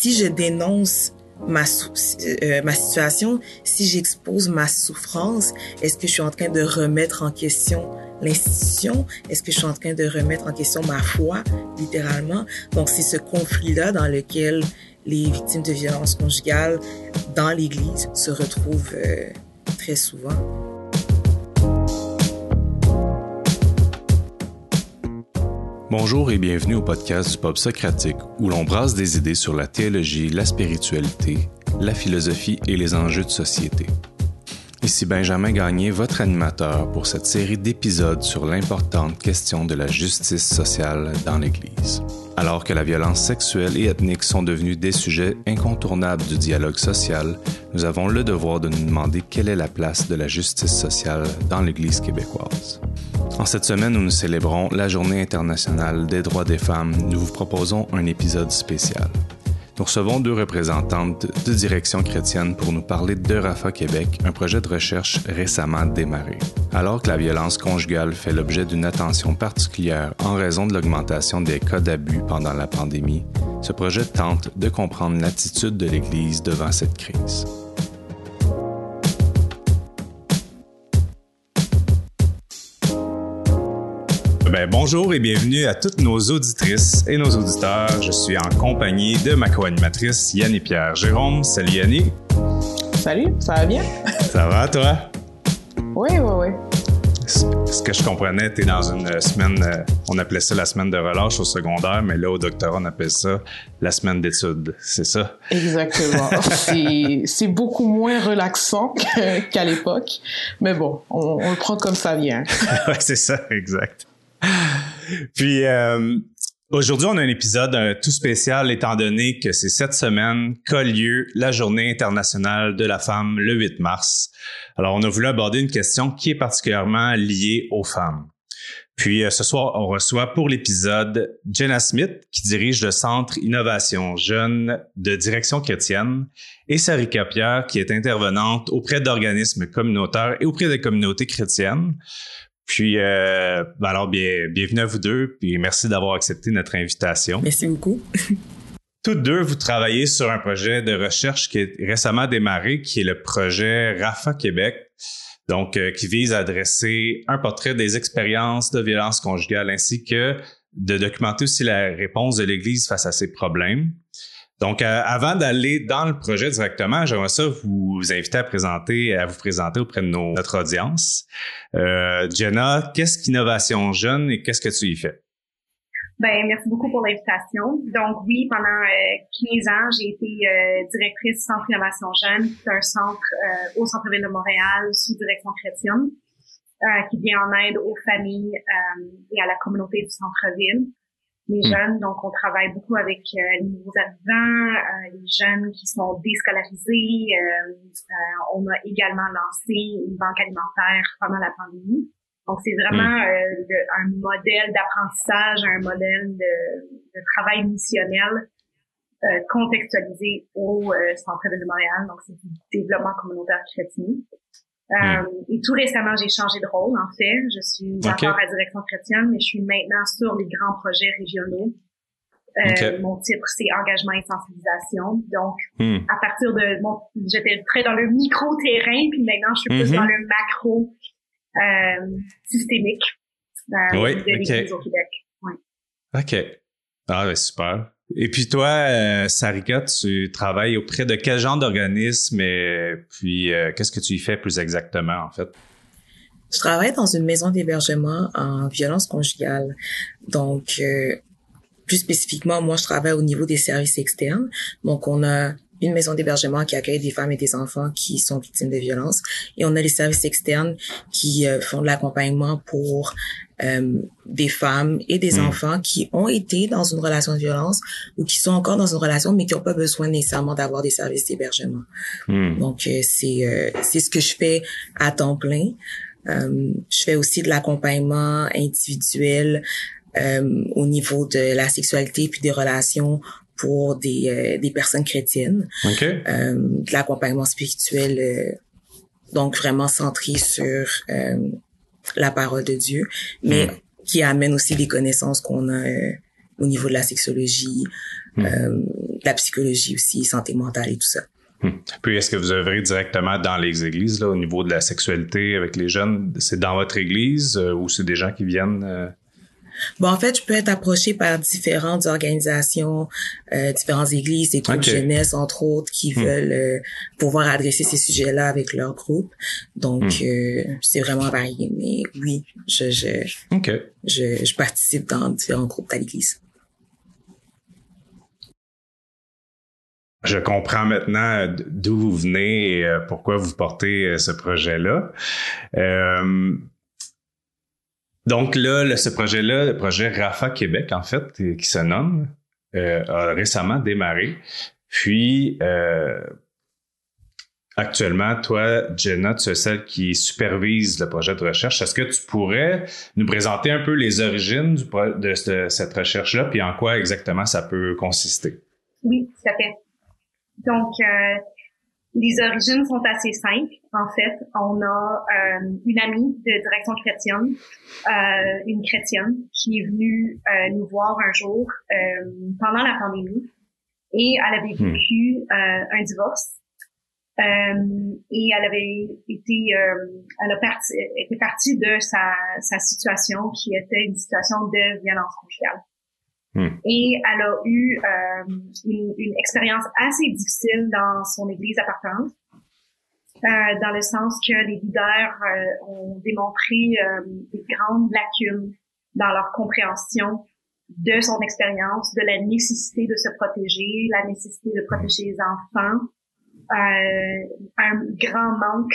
si je dénonce ma, euh, ma situation, si j'expose ma souffrance, est-ce que je suis en train de remettre en question l'institution? Est-ce que je suis en train de remettre en question ma foi, littéralement? Donc, c'est ce conflit-là dans lequel les victimes de violences conjugales dans l'Église se retrouvent euh, très souvent. Bonjour et bienvenue au podcast du Pop Socratique où l'on brasse des idées sur la théologie, la spiritualité, la philosophie et les enjeux de société. Ici Benjamin Gagné, votre animateur pour cette série d'épisodes sur l'importante question de la justice sociale dans l'Église. Alors que la violence sexuelle et ethnique sont devenus des sujets incontournables du dialogue social, nous avons le devoir de nous demander quelle est la place de la justice sociale dans l'Église québécoise. En cette semaine où nous célébrons la Journée internationale des droits des femmes, nous vous proposons un épisode spécial. Nous recevons deux représentantes de Direction chrétienne pour nous parler de Rafa Québec, un projet de recherche récemment démarré. Alors que la violence conjugale fait l'objet d'une attention particulière en raison de l'augmentation des cas d'abus pendant la pandémie, ce projet tente de comprendre l'attitude de l'Église devant cette crise. Ben, bonjour et bienvenue à toutes nos auditrices et nos auditeurs. Je suis en compagnie de ma co-animatrice Yann et Pierre Jérôme. Salut Yannick. Salut, ça va bien? Ça va toi? Oui, oui, oui. Ce que je comprenais, tu es dans une semaine, euh, on appelait ça la semaine de relâche au secondaire, mais là, au doctorat, on appelle ça la semaine d'études. C'est ça? Exactement. c'est beaucoup moins relaxant qu'à l'époque. Mais bon, on, on, le prend comme ça vient. ouais, c'est ça, exact. Puis euh, aujourd'hui, on a un épisode euh, tout spécial étant donné que c'est cette semaine qu'a lieu la Journée internationale de la femme le 8 mars. Alors, on a voulu aborder une question qui est particulièrement liée aux femmes. Puis euh, ce soir, on reçoit pour l'épisode Jenna Smith, qui dirige le Centre Innovation Jeune de Direction chrétienne, et Sarika Pierre, qui est intervenante auprès d'organismes communautaires et auprès des communautés chrétiennes. Puis, euh, ben alors, bien, bienvenue à vous deux, puis merci d'avoir accepté notre invitation. Merci beaucoup. Toutes deux, vous travaillez sur un projet de recherche qui est récemment démarré, qui est le projet RAFA Québec, donc euh, qui vise à dresser un portrait des expériences de violence conjugale ainsi que de documenter aussi la réponse de l'Église face à ces problèmes. Donc, euh, avant d'aller dans le projet directement, j'aimerais ça vous inviter à présenter, à vous présenter auprès de notre audience. Euh, Jenna, qu'est-ce qu'Innovation Jeune et qu'est-ce que tu y fais? Ben, merci beaucoup pour l'invitation. Donc oui, pendant 15 euh, ans, j'ai été directrice du Centre Innovation Jeune, qui est un centre au centre-ville de Montréal sous direction chrétienne, qui vient en aide aux familles et à la communauté du centre-ville les hmm. jeunes. Donc, on travaille beaucoup avec euh, les nouveaux arrivants, euh, les jeunes qui sont déscolarisés. Euh, on a également lancé une banque alimentaire pendant la pandémie. Donc, c'est vraiment hmm. un modèle d'apprentissage, un modèle de, de travail missionnel contextualisé au Centre de Montréal. Donc, c'est du développement communautaire chrétien. Euh, et tout récemment, j'ai changé de rôle, en fait. Je suis encore à direction chrétienne, mais je suis maintenant sur les grands projets régionaux. Euh, Mon titre, c'est engagement et sensibilisation. Donc, hmm. à partir de, j'étais très dans le micro-terrain, puis maintenant, je suis plus dans mm-hmm. le macro euh, systémique oui, de au Québec. Oui. OK. Ah, ben, super. Et puis toi, euh, Sarika, tu travailles auprès de quel genre d'organisme et puis euh, qu'est-ce que tu y fais plus exactement en fait? Je travaille dans une maison d'hébergement en violence conjugale. Donc, euh, plus spécifiquement, moi, je travaille au niveau des services externes. Donc, on a une maison d'hébergement qui accueille des femmes et des enfants qui sont victimes de violences. Et on a les services externes qui euh, font de l'accompagnement pour euh, des femmes et des hmm. enfants qui ont été dans une relation de violence ou qui sont encore dans une relation mais qui n'ont pas besoin nécessairement d'avoir des services d'hébergement. Hmm. Donc euh, c'est c'est ce que je fais à temps plein. je fais aussi de l'accompagnement individuel au niveau de la sexualité puis des relations pour des, euh, des personnes chrétiennes. Okay. Euh, de l'accompagnement spirituel, euh, donc vraiment centré sur euh, la parole de Dieu, mais mm. qui amène aussi des connaissances qu'on a au niveau de la sexologie, mm. la psychologie aussi, santé mentale et tout ça. Hmm. Puis est-ce que vous œuvrez directement dans les églises là, au niveau de la sexualité avec les jeunes? C'est dans votre église euh, ou c'est des gens qui viennent euh? Bon, en fait, je peux être approché par différentes organisations, euh, différentes églises, des groupes jeunesse, entre autres, qui hmm. veulent pouvoir adresser ces sujets-là avec leur groupe. Donc, hmm. c'est vraiment varié. Mais oui, je, je, je, je participe dans différents groupes à l'église. Je comprends maintenant d'où vous venez et euh, pourquoi vous portez euh, ce projet-là. Euh, donc là, ce projet-là, le projet Rafa Québec, en fait, qui se nomme, a récemment démarré. Puis, actuellement, toi, Jenna, tu es celle qui supervise le projet de recherche. Est-ce que tu pourrais nous présenter un peu les origines du de cette recherche-là, puis en quoi exactement ça peut consister? Oui, tout à fait. Donc, euh, les origines sont assez simples. En fait, on a euh, une amie de direction chrétienne, euh, une chrétienne, qui est venue nous voir un jour pendant la pandémie et elle avait hmm. vécu un divorce. et elle avait été, elle a parti, était partie de sa, sa situation qui était une situation de violence conjugale. Hmm. Et elle a eu euh, une, une, expérience assez difficile dans son église appartenante, euh, dans le sens que les leaders euh, ont démontré euh, des grandes lacunes dans leur compréhension de son expérience, de la nécessité de se protéger, la nécessité de protéger les enfants, un grand manque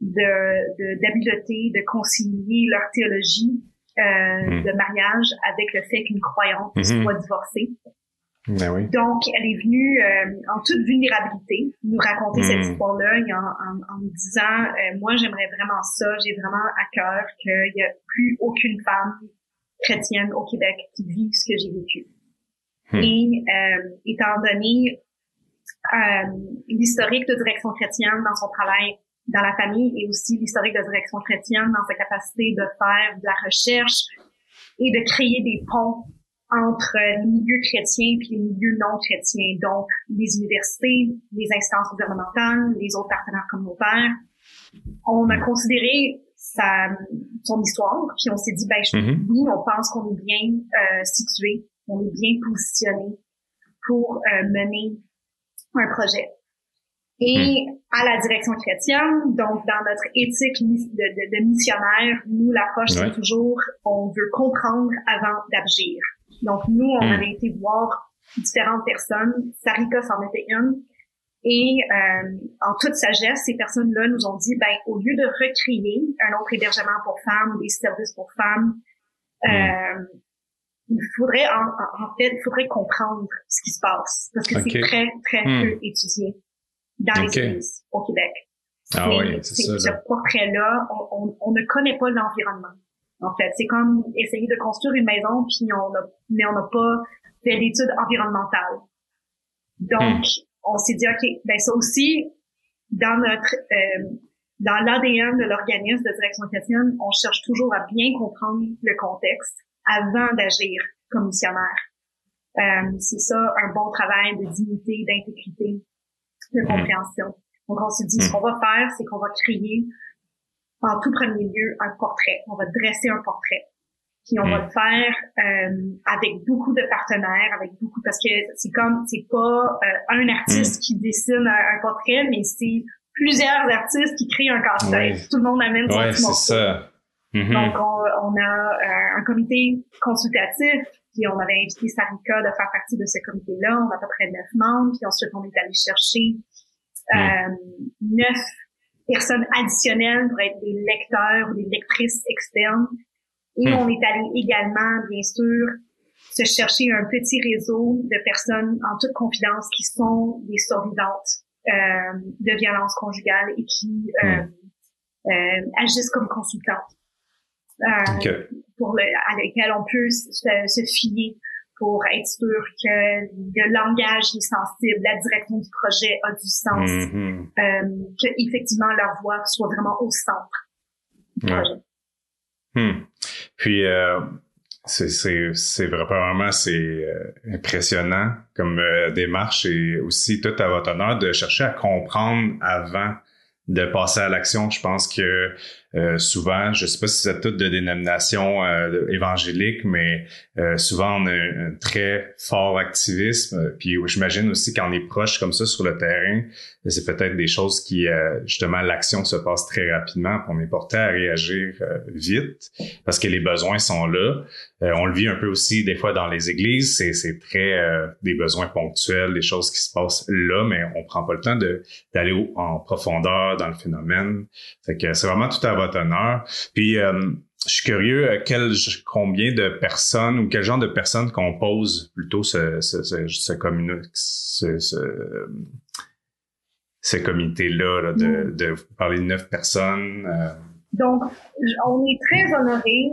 de d'habileté de concilier leur théologie euh, hmm. de mariage avec le fait qu'une croyante hmm. soit divorcée. Ben oui. Donc, elle est venue euh, en toute vulnérabilité nous raconter cette hmm. histoire-là en, en, en, me disant, euh, moi, j'aimerais vraiment ça, j'ai vraiment à cœur qu'il n'y a plus aucune femme chrétienne au Québec qui vit ce que j'ai vécu. Et étant donné l'historique de direction chrétienne dans son travail dans la famille et aussi l'historique de direction chrétienne dans sa capacité de faire de la recherche et de créer des ponts entre les milieux chrétiens et les milieux non chrétiens, donc les universités, les instances gouvernementales, les autres partenaires communautaires. On a considéré sa, son histoire, puis on s'est dit, ben mm-hmm. oui, on pense qu'on est bien euh, situé, on est bien positionné pour euh, mener un projet. Et hmm. à la direction chrétienne, donc dans notre éthique de, de, de missionnaire, nous, l'approche, c'est toujours, on veut comprendre avant d'agir. Donc nous, on hmm. avait été voir différentes personnes. Sarika s'en était une. Et euh, en toute sagesse, ces personnes-là nous ont dit, ben, au lieu de recréer un autre hébergement pour femmes, des services pour femmes, hmm. euh, il faudrait en, en, fait, il faudrait comprendre ce qui se passe parce que c'est très très peu étudié dans les églises au Québec. Ah oui, c'est ça. Ce portrait-là, on, on, ne connaît pas l'environnement. En fait, c'est comme essayer de construire une maison, puis on a, mais on n'a pas fait d'études environnementales. Donc, hmm. on s'est dit, OK, ben ça aussi, dans notre euh, dans l'ADN de l'organisme de direction chrétienne, on cherche toujours à bien comprendre le contexte avant d'agir comme missionnaire. Euh, c'est ça, un bon travail de dignité, d'intégrité, de mm. compréhension. Donc, on se dit, ce mm. qu'on va faire, c'est qu'on va créer, en tout premier lieu, un portrait. On va dresser un portrait. Puis on va mm. le faire euh, avec beaucoup de partenaires, avec beaucoup parce que c'est comme c'est pas euh, un artiste qui dessine un, portrait, mais c'est plusieurs artistes qui créent un casse-tête. Tout le monde amène son ouais, c'est ça. Mm-hmm. Donc on, on a euh, un comité consultatif, puis on avait invité Sarika de faire partie de ce comité-là. On a à peu près neuf membres, puis ensuite on est allé chercher euh, neuf personnes additionnelles pour être des lecteurs ou des lectrices externes. Et hmm. on est allé également, bien sûr, se chercher un petit réseau de personnes en toute confidence qui sont des survivantes euh, de violences conjugales et qui euh, hmm. euh, agissent comme consultantes. Euh, pour le, à lesquelles on peut se, se fier pour être sûr que le langage est sensible, la direction du projet a du sens, euh, que effectivement leur voix soit vraiment au centre du projet. Hmm. Puis, euh, c'est c'est c'est vraiment c'est euh, impressionnant comme démarche et aussi tout à votre honneur de chercher à comprendre avant de passer à l'action. Je pense que euh, souvent, je sais pas si c'est toute de dénomination euh, évangélique, mais euh, souvent on a un, très fort activisme. Puis j'imagine aussi quand on est proche comme ça sur le terrain, c'est peut-être des choses qui justement l'action se passe très rapidement. Puis on est porté à réagir vite parce que les besoins sont là. on le vit un peu aussi des fois dans les églises. C'est très des besoins ponctuels, des choses qui se passent là, mais on prend pas le temps d'aller en profondeur dans le phénomène. Fait que c'est vraiment tout à honneur. Puis, euh, je suis curieux, euh, quel, combien de personnes ou quel genre de personnes compose plutôt ce, ce, ce, ce, ce, comité-là, de, mm. de parler de neuf personnes. Euh. Donc, on est très honorés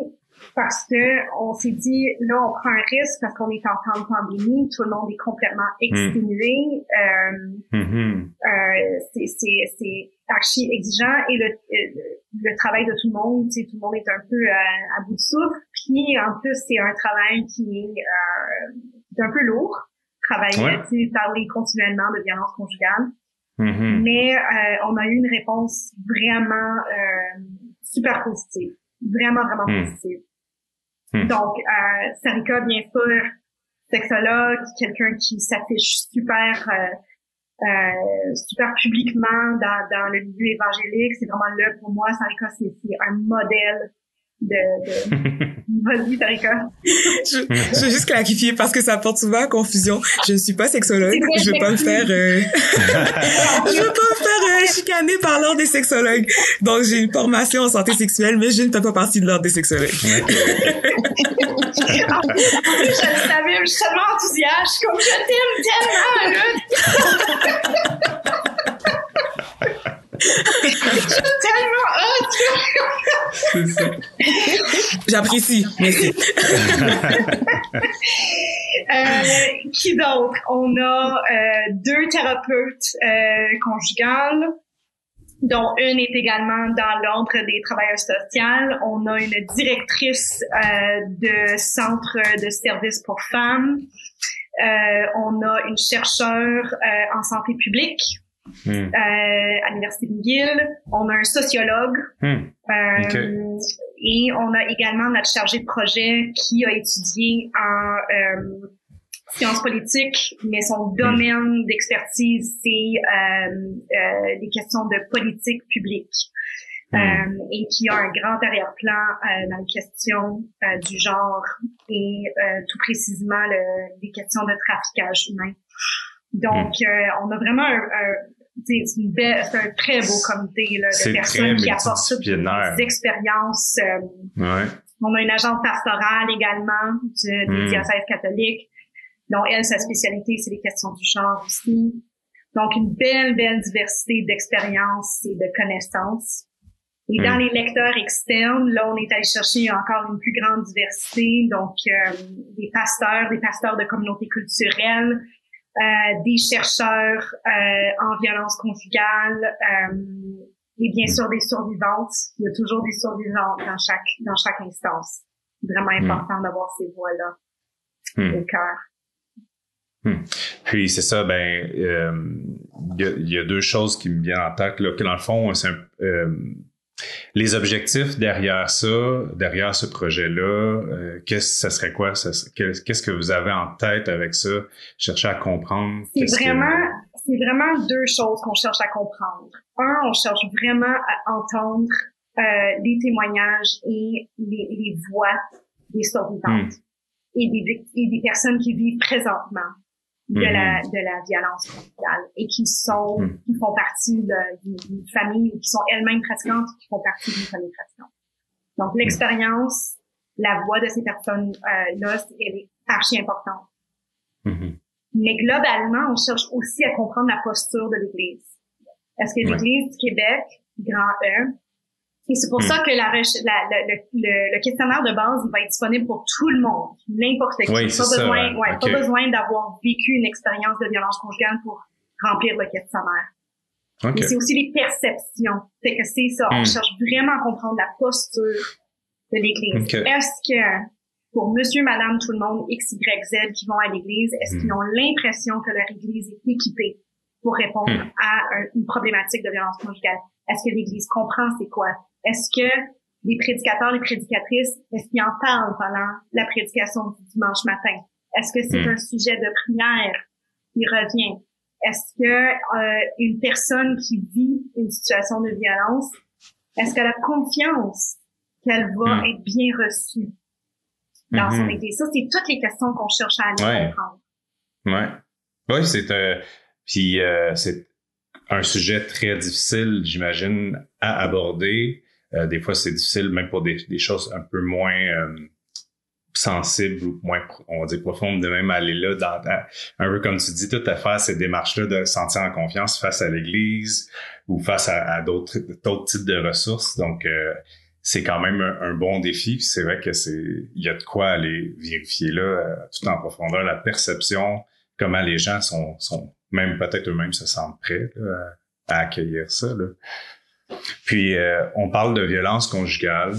parce que on s'est dit, là, on prend un risque parce qu'on est en temps de pandémie, tout le monde est complètement mm. exténué. Euh, mm-hmm. euh, c'est archi exigeant et le, le, travail de tout le monde, tu sais, tout le monde est un peu euh, à bout de souffle. Puis en plus, c'est un travail qui est, euh, un peu lourd, travailler, tu sais, parler continuellement de violence conjugale. Mm-hmm. Mais euh, on a eu une réponse vraiment euh, super positive, vraiment vraiment mm. positive. Mm. Donc, euh, Sarika, bien sûr, sexologue, quelqu'un qui s'affiche super euh, super publiquement dans, dans le milieu évangélique. C'est vraiment là pour moi, Sarika, c'est un modèle de, de... Vas-y, Tarika. je, je veux juste clarifier parce que ça porte souvent à confusion. Je ne suis pas sexologue. Je veux pas me faire, euh... je veux pas me faire euh, chicaner par l'ordre des sexologues. Donc, j'ai une formation en santé sexuelle, mais je ne fais pas partie de l'ordre des sexologues. en plus, je le savais, je suis tellement enthousiaste, comme je t'aime tellement, là. J'apprécie. Merci. euh, qui d'autre? On a euh, deux thérapeutes euh, conjugales dont une est également dans l'ordre des travailleurs sociaux. On a une directrice euh, de centre de services pour femmes. Euh, on a une chercheure euh, en santé publique Hmm. Euh, à l'Université McGill. On a un sociologue. Hmm. Euh, et on a également notre chargé de projet qui a étudié en euh, sciences politiques, mais son hmm. domaine d'expertise, c'est les questions de politique publique. et qui a un grand arrière-plan dans les questions du genre et tout précisément le, les questions de traficage humain. Donc, on a vraiment un, c'est une belle, c'est un très beau comité là, de personnes qui apportent toutes des expériences. Euh, ouais. On a une agente pastorale également du, du mm. diocèse catholique. Donc, elle, sa spécialité, c'est les questions du genre aussi. Donc, une belle, belle diversité d'expériences et de connaissances. Et dans hmm. les lecteurs externes, là, on est allé chercher encore une plus grande diversité. Donc, euh, des pasteurs, des pasteurs de communautés culturelles, des chercheurs euh, en violence conjugale euh, et bien sûr des survivantes. Il y a toujours des survivantes dans chaque dans chaque instance. Vraiment hmm. important d'avoir ces voix-là hmm. au cœur. Hmm. Puis c'est ça, ben il y, a, deux choses qui me viennent en tête là, que dans le fond, c'est un, les objectifs derrière ça, derrière ce projet-là, euh, qu'est-ce ça serait quoi? Qu'est-ce que vous avez en tête avec ça? Chercher à comprendre. C'est vraiment, c'est vraiment deux choses qu'on cherche à comprendre. Un, on cherche vraiment à entendre euh, les témoignages et les, les voix des survivantes hmm. et, des, et des personnes qui vivent présentement de la mm-hmm. de la violence conjugale et qui sont mm. qui font partie d'une famille ou qui sont elles-mêmes pratiquantes qui font partie d'une famille pratiquante. Donc mm. l'expérience, la voix de ces personnes euh, là, elle est archi importante. Mm-hmm. Mais globalement, on cherche aussi à comprendre la posture de l'Église. Est-ce que l'Église du Québec, grand E, et c'est pour hmm. ça que la, la, le, le, le, questionnaire de base, il va être disponible pour tout le monde, n'importe qui. Oui, pas, besoin, ouais, pas besoin d'avoir vécu une expérience de violence conjugale pour remplir le questionnaire. Okay. c'est aussi les perceptions. C'est que c'est ça. On hmm. cherche vraiment à comprendre la posture de l'Église. Est-ce que pour monsieur, madame, tout le monde, X, Y, Z qui vont à l'église, est-ce qu'ils hmm. ont l'impression que leur église est équipée pour répondre à une problématique de violence conjugale? Est-ce que l'église comprend c'est quoi? Est-ce que les prédicateurs, les prédicatrices, est-ce qu'ils en parlent pendant la prédication du dimanche matin? Est-ce que c'est hmm. un sujet de prière qui revient? Est-ce que euh, une personne qui vit une situation de violence, est-ce qu'elle a confiance qu'elle va être bien reçue? dans son mm-hmm. Ça, c'est toutes les questions qu'on cherche à aller comprendre. Ouais. Oui, c'est euh, puis euh, c'est un sujet très difficile, j'imagine, à aborder. Euh, des fois, c'est difficile même pour des, des choses un peu moins euh, sensibles ou moins, on va dire, profondes, de même aller là, dans, un peu comme tu dis, tout à faire ces démarches-là de sentir en confiance face à l'Église ou face à, d'autres types de ressources. Donc, euh, c'est quand même un, bon défi. C'est vrai que c'est il y a de quoi aller vérifier là euh, tout en profondeur la perception, comment les gens sont, sont même peut-être eux-mêmes se sentent prêts à accueillir ça. Là. Puis euh, on parle de violence conjugale.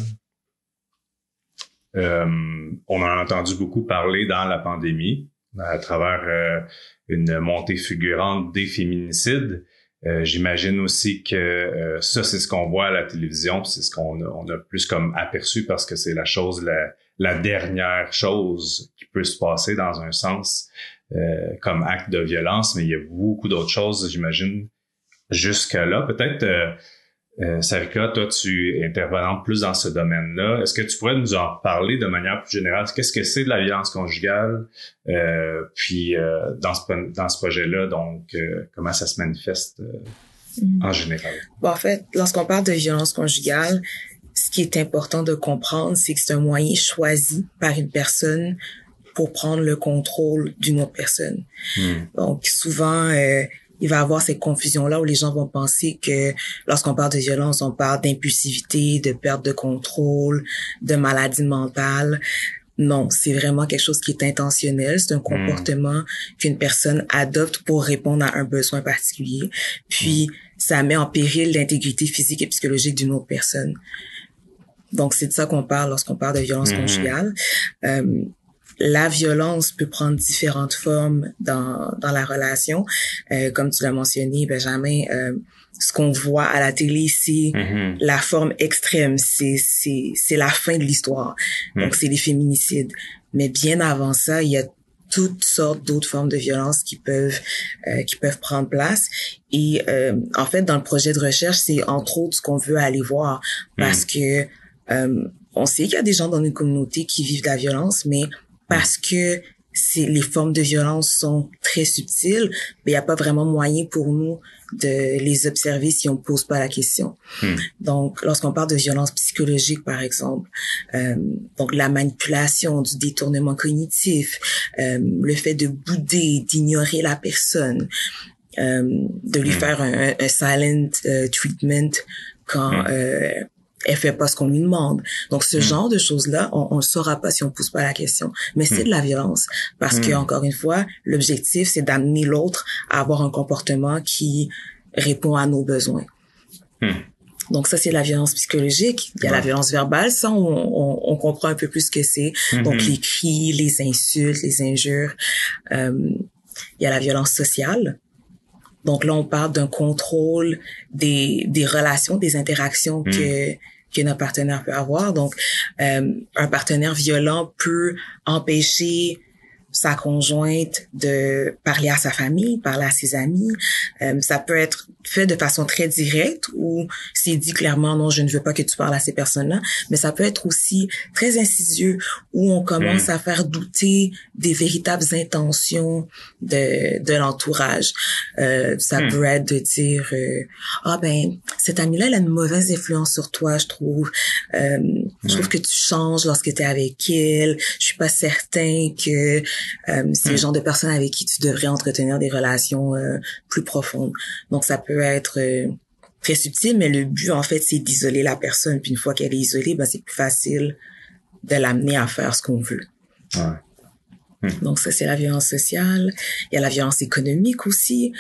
Euh, on en a entendu beaucoup parler dans la pandémie à travers une montée fulgurante des féminicides. Euh, j'imagine aussi que euh, ça, c'est ce qu'on voit à la télévision, c'est ce qu'on a, on a plus comme aperçu parce que c'est la chose, la, la, dernière chose qui peut se passer dans un sens euh, comme acte de violence, mais il y a beaucoup d'autres choses, j'imagine, jusque-là. Peut-être euh, Sarika, toi, tu es intervenante plus dans ce domaine-là. Est-ce que tu pourrais nous en parler de manière plus générale? Qu'est-ce que c'est de la violence conjugale? Euh, puis euh, dans ce, dans ce projet-là, donc, euh, comment ça se manifeste mm. en général? Bon, en fait, lorsqu'on parle de violence conjugale, ce qui est important de comprendre, c'est que c'est un moyen choisi par une personne pour prendre le contrôle d'une autre personne. Mm. Donc, souvent, il va y avoir ces confusions-là où les gens vont penser que lorsqu'on parle de violence, on parle d'impulsivité, de perte de contrôle, de maladie mentale. Non, c'est vraiment quelque chose qui est intentionnel. C'est un hmm. comportement qu'une personne adopte pour répondre à un besoin particulier. Puis, hmm. ça met en péril l'intégrité physique et psychologique d'une autre personne. Donc, c'est de ça qu'on parle lorsqu'on parle de violence hmm. conjugale. Euh, la violence peut prendre différentes formes dans, dans la relation. Euh, comme tu l'as mentionné, Benjamin, euh, ce qu'on voit à la télé, c'est mm-hmm. la forme extrême, c'est c'est la fin de l'histoire. Mm. Donc c'est les féminicides. Mais bien avant ça, il y a toutes sortes d'autres formes de violence qui peuvent euh, qui peuvent prendre place et euh, en fait dans le projet de recherche c'est entre autres ce qu'on veut aller voir parce mm. que euh, on sait qu'il y a des gens dans une communauté qui vivent de la violence mais parce que c'est les formes de violence sont très subtiles, mais il n'y a pas vraiment moyen pour nous de les observer si on pose pas la question. Hmm. Donc, lorsqu'on parle de violence psychologique, par exemple, euh, donc la manipulation, du détournement cognitif, euh, le fait de bouder, d'ignorer la personne, euh, de lui hmm. faire un, un silent euh, treatment quand hmm. Elle fait pas ce qu'on lui demande. Donc ce hmm. genre de choses-là, on ne saura pas si on pousse pas la question. Mais c'est hmm. de la violence parce que hmm. encore une fois, l'objectif c'est d'amener l'autre à avoir un comportement qui répond à nos besoins. Donc ça c'est la violence psychologique. Il y a la violence verbale, ça on, on, comprend un peu plus ce que c'est. Donc les cris, les insultes, les injures. Euh, il y a la violence sociale. Donc là, on parle d'un contrôle des, des relations, des interactions hmm. que que notre partenaire peut avoir. Donc, euh, un partenaire violent peut empêcher sa conjointe de parler à sa famille, parler à ses amis. Euh, ça peut être fait de façon très directe ou c'est dit clairement non, je ne veux pas que tu parles à ces personnes-là, mais ça peut être aussi très insidieux où on commence mm. à faire douter des véritables intentions de, de l'entourage. Euh, ça mm. peut être de dire euh, ah ben cette amie-là elle a une mauvaise influence sur toi, je trouve. Euh, je trouve que tu changes lorsque tu es avec elle. Je suis pas certain que euh, c'est le genre de personne avec qui tu devrais entretenir des relations euh, plus profondes. Donc ça peut être euh, très subtil, mais le but en fait c'est d'isoler la personne. Puis une fois qu'elle est isolée, ben c'est plus facile de l'amener à faire ce qu'on veut. Hmm. Donc ça c'est la violence sociale. Il y a la violence économique aussi.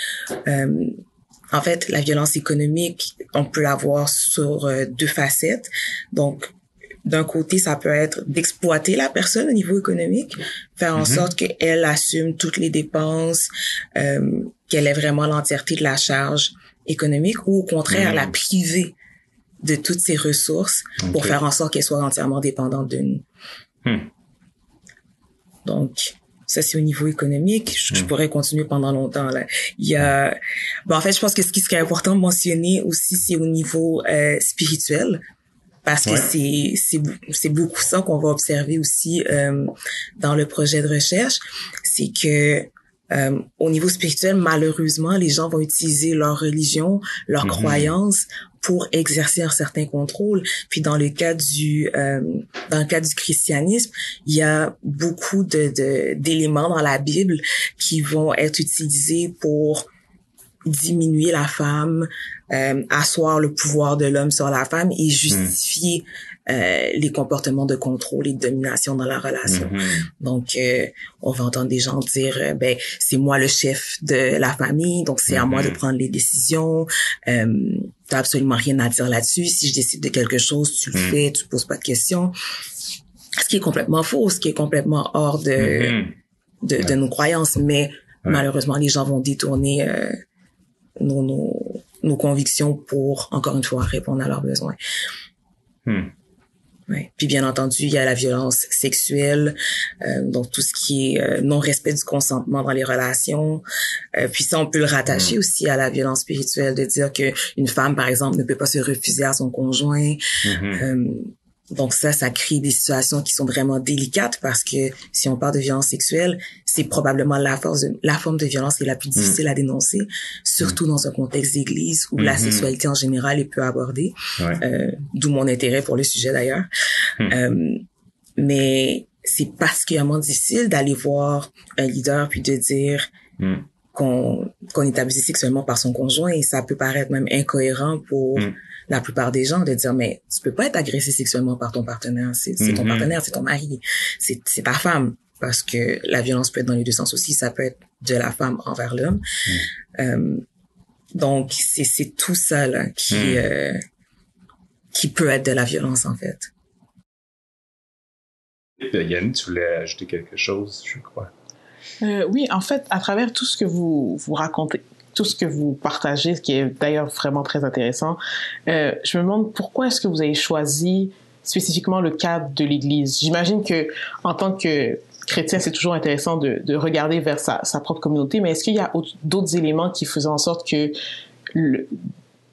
en fait, la violence économique, on peut l'avoir sur deux facettes. Donc d'un côté, ça peut être d'exploiter la personne au niveau économique, faire en mm-hmm. sorte qu'elle assume toutes les dépenses, euh, qu'elle ait vraiment l'entièreté de la charge économique, ou au contraire, la mm. priver de toutes ses ressources pour faire en sorte qu'elle soit entièrement dépendante de nous. Hmm. Donc, ça c'est au niveau économique. Je, hmm. pourrais continuer pendant longtemps là. Il y a, bon, en fait, je pense que ce qui serait important de mentionner aussi, c'est au niveau euh, spirituel parce que c'est c'est c'est beaucoup ça qu'on va observer aussi euh, dans le projet de recherche, c'est que euh, au niveau spirituel, malheureusement, les gens vont utiliser leur religion, leur mm-hmm. croyance pour exercer un certain contrôle. Puis dans le cas du euh, dans le cas du christianisme, il y a beaucoup de d'éléments dans la Bible qui vont être utilisés pour diminuer la femme, euh, asseoir le pouvoir de l'homme sur la femme et justifier euh, les comportements de contrôle et de domination dans la relation. Mm-hmm. Donc, euh, on va entendre des gens dire, euh, ben c'est moi le chef de la famille, donc c'est à moi de mm-hmm. prendre les décisions. Euh, T'as absolument rien à dire là-dessus. Si je décide de quelque chose, tu le fais, tu poses pas de questions. Ce qui est complètement faux, ce qui est complètement hors de de, de, nos croyances, mais malheureusement les gens vont détourner nos, nos, nos convictions pour encore une fois répondre à leurs besoins. Hmm. Ouais. Puis bien entendu, il y a la violence sexuelle, euh, donc tout ce qui est euh, non-respect du consentement dans les relations. Euh, puis ça, on peut le rattacher hmm. aussi à la violence spirituelle, de dire que une femme, par exemple, ne peut pas se refuser à son conjoint. Mm-hmm. Donc ça, ça crée des situations qui sont vraiment délicates parce que si on parle de violence sexuelle, c'est probablement la, force la forme de violence qui est la plus difficile à dénoncer, surtout dans un contexte d'église où la mm-hmm. sexualité en général est peu abordée, euh, d'où mon intérêt pour le sujet d'ailleurs. Mm. Euh, mais c'est particulièrement difficile d'aller voir un leader puis de dire mm. qu'on qu'on est abusé sexuellement par son conjoint et ça peut paraître même incohérent pour mm la plupart des gens de dire mais tu peux pas être agressé sexuellement par ton partenaire, c'est ton mm-hmm. partenaire, c'est ton mari, c'est ta femme parce que la violence peut être dans les deux sens aussi, ça peut être de la femme envers l'homme. Mm. Euh, donc c'est tout ça là qui mm. euh, qui peut être de la violence en fait. Yann, tu voulais ajouter quelque chose, je crois. Euh, oui, en fait, à travers tout ce que vous, vous racontez, tout ce que vous partagez, ce qui est d'ailleurs vraiment très intéressant. Euh, je me demande pourquoi est-ce que vous avez choisi spécifiquement le cadre de l'Église? J'imagine que en tant que chrétien, c'est toujours intéressant de, de regarder vers sa, sa, propre communauté, mais est-ce qu'il y a d'autres éléments qui faisaient en sorte que le,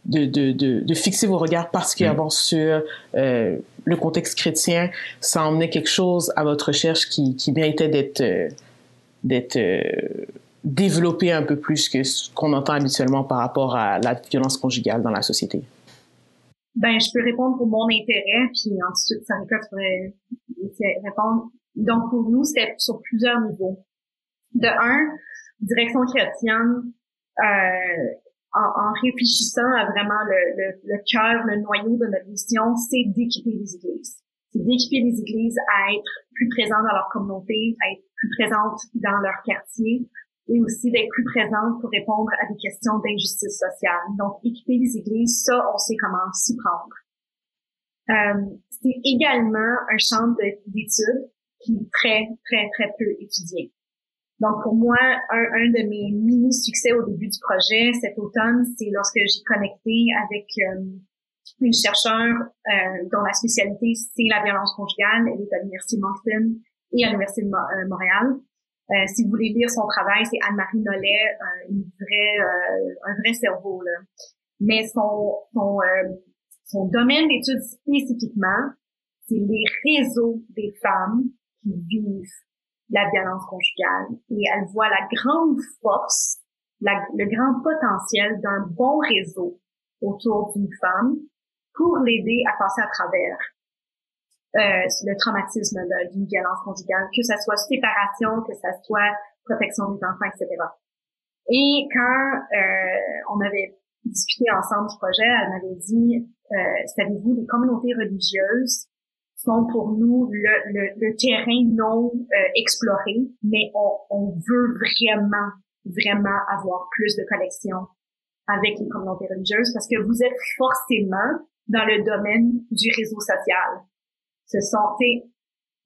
de, de, de, de, fixer vos regards particulièrement mm. sur euh, le contexte chrétien, ça emmenait quelque chose à votre recherche qui, qui méritait d'être euh, d'être développer un peu plus que ce qu'on entend habituellement par rapport à la violence conjugale dans la société? Ben, je peux répondre pour mon intérêt, puis ensuite, Sarika pourrait répondre. Donc, pour nous, c'était sur plusieurs niveaux. De un, direction chrétienne, euh, en, réfléchissant à vraiment le, le cœur, le noyau de notre mission, c'est d'équiper les églises. C'est d'équiper les églises à être plus présentes dans leur communauté, à être plus présentes dans leur quartier, et aussi d'être plus présente pour répondre à des questions d'injustice sociale. Donc, équiper les églises, ça, on sait comment s'y prendre. Euh, c'est également un champ d'études qui est très, très, très peu étudié. Donc, pour moi, un, un de mes mini-succès au début du projet cet automne, c'est lorsque j'ai connecté avec euh, une chercheure euh, dont la spécialité, c'est la violence conjugale. Elle est à l'Université de Moncton et à l'Université de euh, Montréal. Euh, si vous voulez lire son travail, c'est Anne-Marie Nollet, euh, une vraie, euh, un vrai cerveau. Là. Mais son, son, son domaine d'étude spécifiquement, c'est les réseaux des femmes qui vivent la violence conjugale. Et elle voit la grande force, le grand potentiel d'un bon réseau autour d'une femme pour l'aider à passer à travers euh, le traumatisme d'une violence conjugale, que ça soit séparation, que ça soit protection des enfants, etc. Et quand euh, on avait discuté ensemble du projet, elle m'avait dit, euh, savez-vous, les communautés religieuses sont pour nous le, le, le terrain non euh, exploré, mais on, on veut vraiment, vraiment avoir plus de connexion avec les communautés religieuses parce que vous êtes forcément dans le domaine du réseau social Ce sont, il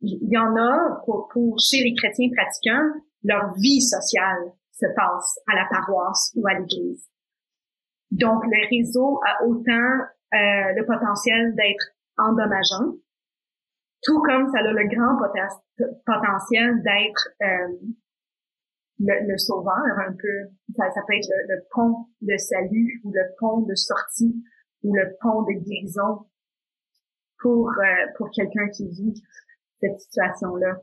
y en a pour, pour chez les chrétiens pratiquants, leur vie sociale se passe à la paroisse ou à l'église. Donc, le réseau a autant euh, le potentiel d'être endommageant, tout comme ça a le grand potentiel d'être euh, le, sauveur un peu. Ça, peut être le, pont de salut ou le pont de sortie ou le pont de guérison pour euh, pour quelqu'un qui vit cette situation-là.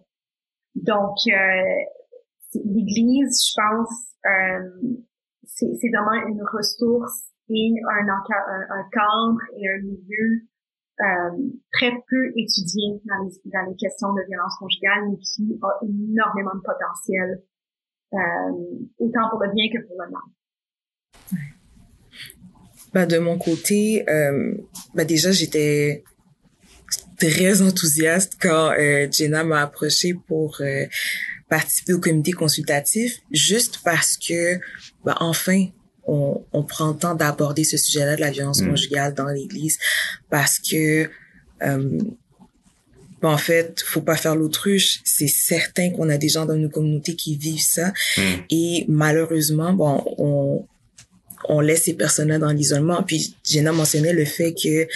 Donc, euh, l'Église, je pense, euh, c'est vraiment une ressource et un, un, cadre et un milieu euh, très peu étudié dans les, dans les questions de violence conjugale, mais qui a énormément de potentiel euh, autant pour le bien que pour le mal. Ben, de mon côté, ben déjà j'étais très enthousiaste quand euh, Jenna m'a approché pour euh, participer au comité consultatif, juste parce que ben, enfin on, on, prend le temps d'aborder ce sujet-là de la violence mm. conjugale dans l'Église, parce que euh, ben, en fait, faut pas faire l'autruche. C'est certain qu'on a des gens dans nos communautés qui vivent ça. Hmm. Et malheureusement, bon, on, on laisse ces personnes-là dans l'isolement. Puis Jenna mentionnait le fait que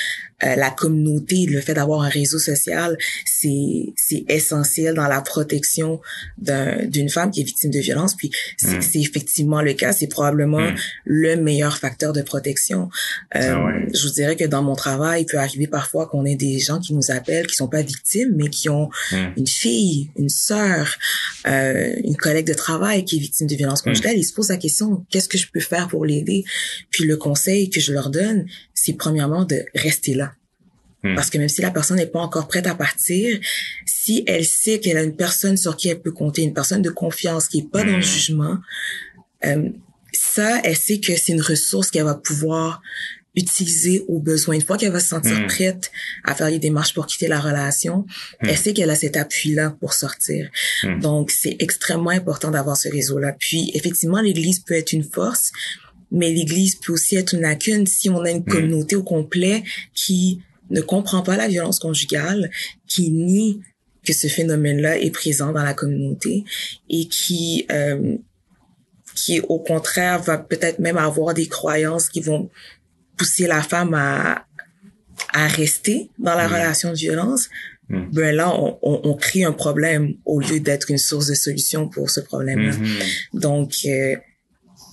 euh, la communauté, le fait d'avoir un réseau social, c'est c'est essentiel dans la protection d'une femme qui est victime de violence. Puis c'est mm. effectivement le cas. C'est probablement mm. le meilleur facteur de protection. Euh, ah Je vous dirais que dans mon travail, il peut arriver parfois qu'on ait des gens qui nous appellent, qui sont pas victimes, mais qui ont mm. une fille, une sœur, euh, une collègue de travail qui est victime de violence conjugale. Ils se posent la question qu'est-ce que je peux faire pour l'aider? Puis le conseil que je leur donne, c'est premièrement de rester là. Hmm. Parce que même si la personne n'est pas encore prête à partir, si elle sait qu'elle a une personne sur qui elle peut compter, une personne de confiance qui est pas dans le hmm. jugement, euh, ça, elle sait que c'est une ressource qu'elle va pouvoir utiliser au besoin. Une fois qu'elle va se sentir hmm. prête à faire les démarches pour quitter la relation, elle sait qu'elle a cet appui-là pour sortir. Donc, c'est extrêmement important d'avoir ce réseau-là. Puis, effectivement, l'Église peut être une force, mais l'Église peut aussi être une lacune si on a une communauté au complet qui ne comprend pas la violence conjugale, qui nie que ce phénomène-là est présent dans la communauté et qui euh, qui au contraire va peut-être même avoir des croyances qui vont pousser la femme à à rester dans la relation de violence, mm. ben là on, on, crée un problème au lieu d'être une source de solution pour ce problème-là. Mm-hmm. Donc euh,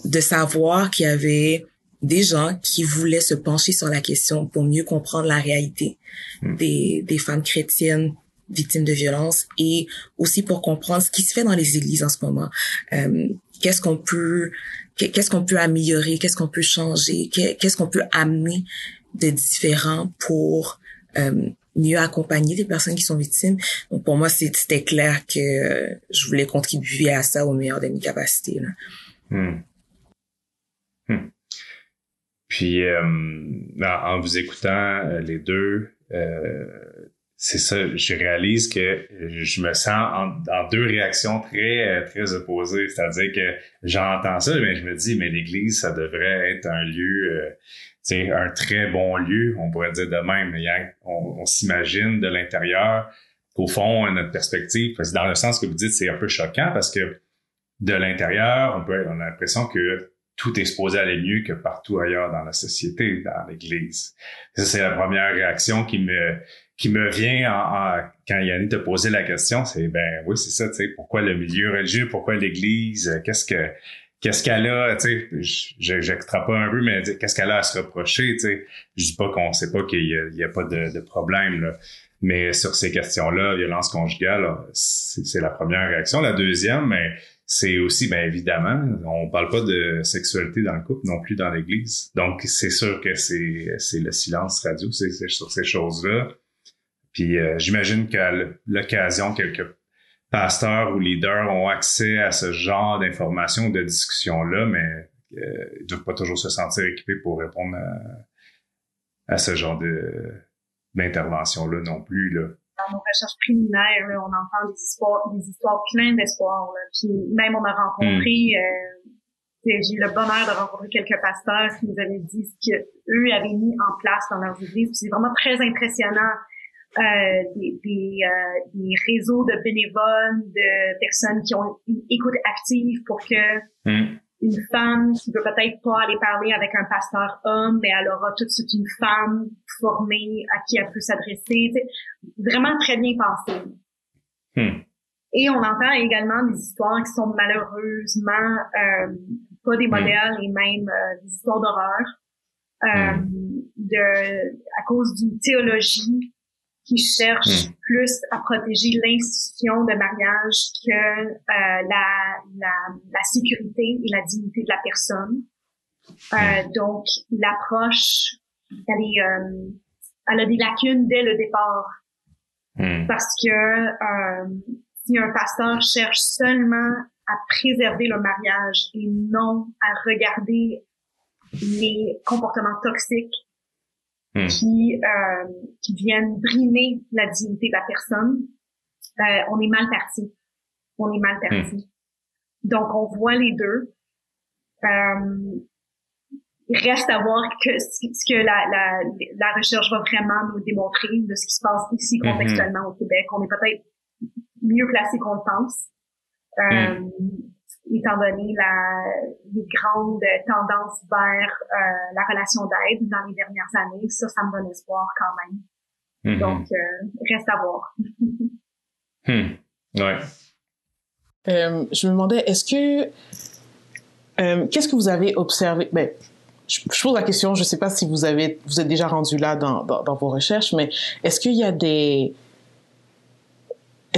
de savoir qu'il y avait des gens qui voulaient se pencher sur la question pour mieux comprendre la réalité hmm. des, des femmes chrétiennes victimes de violences et aussi pour comprendre ce qui se fait dans les églises en ce moment. Euh, qu'est-ce qu'on peut qu'est-ce qu'on peut améliorer, qu'est-ce qu'on peut changer, qu'est-ce qu'on peut amener de différent pour euh, mieux accompagner les personnes qui sont victimes. Donc pour moi, c'était clair que je voulais contribuer à ça au meilleur de mes capacités. Là. Hmm. Hmm. Puis euh, en, vous écoutant euh, les deux, euh, c'est ça, je réalise que je me sens en, deux réactions très très opposées. C'est-à-dire que j'entends ça, mais je me dis, mais l'Église, ça devrait être un lieu, c'est un très bon lieu, on pourrait dire de même. On, on s'imagine de l'intérieur qu'au fond, notre perspective, dans le sens que vous dites, c'est un peu choquant parce que de l'intérieur, on peut, on a l'impression que tout est supposé aller mieux que partout ailleurs dans la société, dans l'Église. Ça, c'est la première réaction qui me qui me vient en, quand Yannick t'a posé la question, c'est ben oui, c'est ça, tu sais, pourquoi le milieu religieux, pourquoi l'Église, qu'est-ce que qu'est-ce qu'elle a, tu sais, pas un peu, mais qu'est-ce qu'elle a à se reprocher, tu sais. Je dis pas qu'on sait pas qu'il y, a, pas de, de problème, là. Mais sur ces questions-là, violence conjugale, c'est la première réaction. La deuxième, mais c'est aussi, bien évidemment, on parle pas de sexualité dans le couple non plus dans l'Église. Donc, c'est sûr que c'est, c'est le silence radio, sur ces choses-là. Puis euh, j'imagine qu'à l'occasion, quelques pasteurs ou leaders ont accès à ce genre d'informations, de discussions-là, mais euh, ils doivent pas toujours se sentir équipés pour répondre à, à ce genre de d'intervention-là non plus. Là dans nos recherches préliminaires, on entend des histoires, des histoires pleines d'espoir. Puis même on a rencontré, hmm. euh, j'ai eu le bonheur de rencontrer quelques pasteurs qui nous avaient dit ce qu'eux avaient mis en place dans leurs églises. c'est vraiment très impressionnant euh, des, des, euh, des, réseaux de bénévoles, de personnes qui ont une écoute active pour que mm. Une femme qui peut peut-être pas aller parler avec un pasteur homme, mais elle aura tout de suite une femme formée à qui elle peut s'adresser. Vraiment très bien pensé. Mm. Et on entend également des histoires qui sont malheureusement euh, pas des mm. modèles et même euh, des histoires d'horreur. Euh, de à cause d'une théologie qui cherche hmm. plus à protéger l'institution de mariage que euh, la, la, la, sécurité et la dignité de la personne. Euh, hmm. donc, l'approche, elle, est, euh, elle a des lacunes dès le départ. Hmm. Parce que euh, si un pasteur cherche seulement à préserver le mariage et non à regarder les comportements toxiques Hmm. qui euh, qui viennent brimer la dignité de la personne, euh, on est mal parti. On est mal parti. Hmm. Donc on voit les deux. Euh, il reste à voir que ce que la, la, la recherche va vraiment nous démontrer de ce qui se passe ici hmm. contextuellement au Québec. On est peut-être mieux placé qu'on le pense. Euh, étant donné la, les grandes tendances vers euh, la relation d'aide dans les dernières années. Ça, ça me donne espoir quand même. Mm-hmm. Donc, euh, reste à voir. hmm. Ouais. Euh, je me demandais, est-ce que euh, qu'est-ce que vous avez observé? Ben, je, je, pose la question, je ne sais pas si vous avez vous êtes déjà rendu là dans, dans, dans vos recherches, mais est-ce qu'il y a des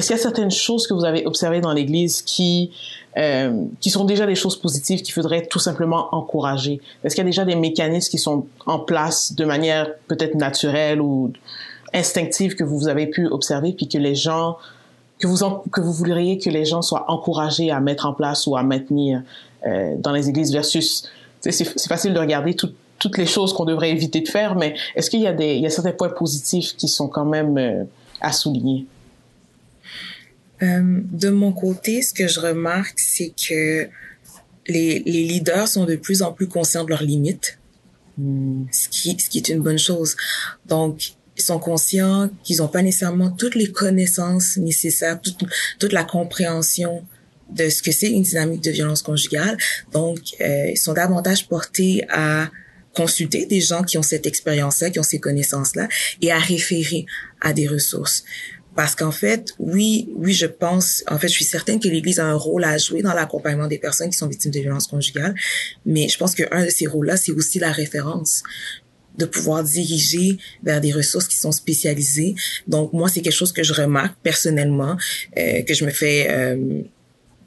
est-ce qu'il y a certaines choses que vous avez observées dans l'Église qui euh, qui sont déjà des choses positives qu'il faudrait tout simplement encourager? Est-ce qu'il y a déjà des mécanismes qui sont en place de manière peut-être naturelle ou instinctive que vous avez pu observer, puis que les gens que vous que vous voudriez que les gens soient encouragés à mettre en place ou à maintenir euh, dans les églises versus c'est facile de regarder tout, toutes les choses qu'on devrait éviter de faire, mais est-ce qu'il y a des il y a certains points positifs qui sont quand même euh, à souligner? Euh, de mon côté, ce que je remarque, c'est que les, les, leaders sont de plus en plus conscients de leurs limites, hmm. ce, qui, ce qui est une bonne chose. Donc, ils sont conscients qu'ils n'ont pas nécessairement toutes les connaissances nécessaires, toute, toute la compréhension de ce que c'est une dynamique de violence conjugale. Donc, euh, ils sont davantage portés à consulter des gens qui ont cette expérience-là, qui ont ces connaissances-là, et à référer à des ressources. Parce qu'en fait, oui, oui, je pense, en fait, je suis certaine que l'Église a un rôle à jouer dans l'accompagnement des personnes qui sont victimes de violences conjugales. Mais je pense qu'un de ces rôles-là, c'est aussi la référence de pouvoir diriger vers des ressources qui sont spécialisées. Donc moi, c'est quelque chose que je remarque personnellement, euh, que je me fais euh,